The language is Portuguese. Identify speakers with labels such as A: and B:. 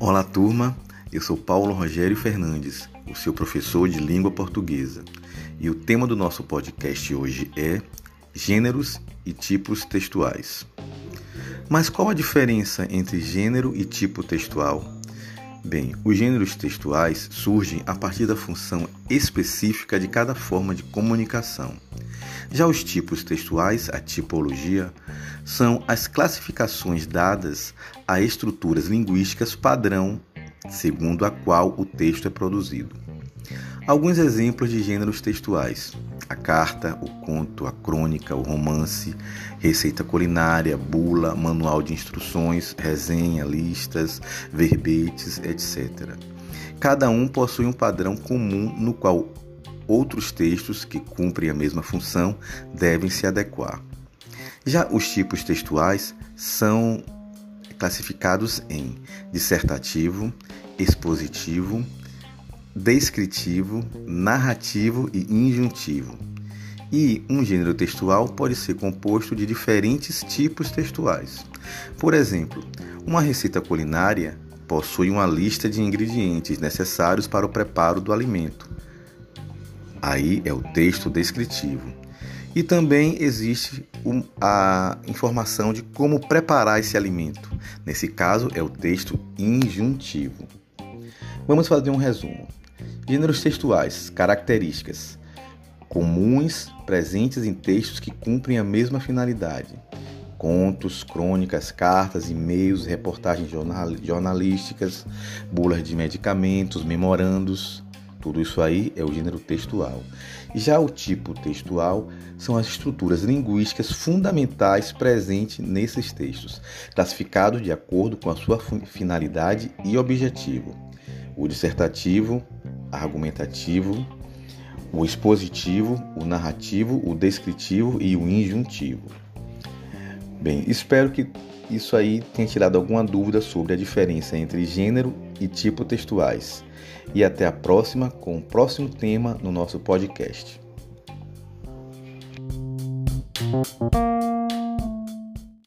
A: Olá, turma. Eu sou Paulo Rogério Fernandes, o seu professor de língua portuguesa. E o tema do nosso podcast hoje é Gêneros e tipos textuais. Mas qual a diferença entre gênero e tipo textual? Bem, os gêneros textuais surgem a partir da função específica de cada forma de comunicação. Já os tipos textuais, a tipologia, são as classificações dadas a estruturas linguísticas padrão, segundo a qual o texto é produzido. Alguns exemplos de gêneros textuais: a carta, o conto, a crônica, o romance, receita culinária, bula, manual de instruções, resenha, listas, verbetes, etc. Cada um possui um padrão comum no qual outros textos que cumprem a mesma função devem se adequar. Já os tipos textuais são classificados em dissertativo, expositivo, descritivo, narrativo e injuntivo. E um gênero textual pode ser composto de diferentes tipos textuais. Por exemplo, uma receita culinária possui uma lista de ingredientes necessários para o preparo do alimento. Aí é o texto descritivo. E também existe a informação de como preparar esse alimento. Nesse caso, é o texto injuntivo. Vamos fazer um resumo. Gêneros textuais, características comuns presentes em textos que cumprem a mesma finalidade. Contos, crônicas, cartas, e-mails, reportagens jornalísticas, bulas de medicamentos, memorandos. Tudo isso aí é o gênero textual. Já o tipo textual são as estruturas linguísticas fundamentais presentes nesses textos, classificados de acordo com a sua finalidade e objetivo. O dissertativo, argumentativo, o expositivo, o narrativo, o descritivo e o injuntivo. Bem, espero que isso aí tenha tirado alguma dúvida sobre a diferença entre gênero e tipo textuais. E até a próxima com o próximo tema no nosso podcast.